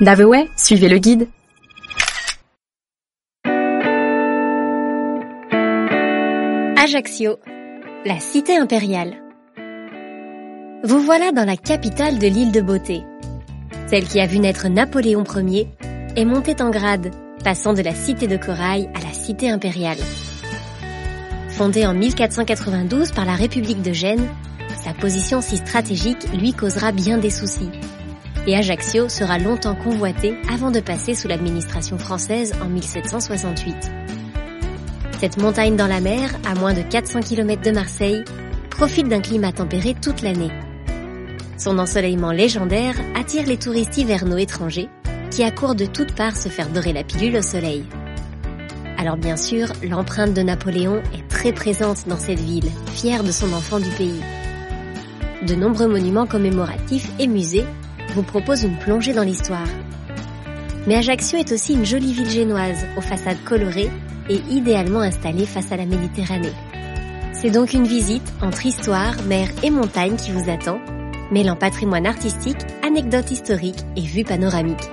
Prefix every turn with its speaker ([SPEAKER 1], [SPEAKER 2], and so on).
[SPEAKER 1] Daveway, suivez le guide.
[SPEAKER 2] Ajaccio, la cité impériale. Vous voilà dans la capitale de l'île de Beauté. Celle qui a vu naître Napoléon Ier est montée en grade, passant de la cité de corail à la cité impériale. Fondée en 1492 par la République de Gênes, sa position si stratégique lui causera bien des soucis. Et Ajaccio sera longtemps convoité avant de passer sous l'administration française en 1768. Cette montagne dans la mer, à moins de 400 km de Marseille, profite d'un climat tempéré toute l'année. Son ensoleillement légendaire attire les touristes hivernaux étrangers qui accourent de toutes parts se faire dorer la pilule au soleil. Alors bien sûr, l'empreinte de Napoléon est très présente dans cette ville, fière de son enfant du pays. De nombreux monuments commémoratifs et musées vous proposent une plongée dans l'histoire. Mais Ajaccio est aussi une jolie ville génoise, aux façades colorées et idéalement installée face à la Méditerranée. C'est donc une visite entre histoire, mer et montagne qui vous attend, mêlant patrimoine artistique, anecdotes historiques et vues panoramiques.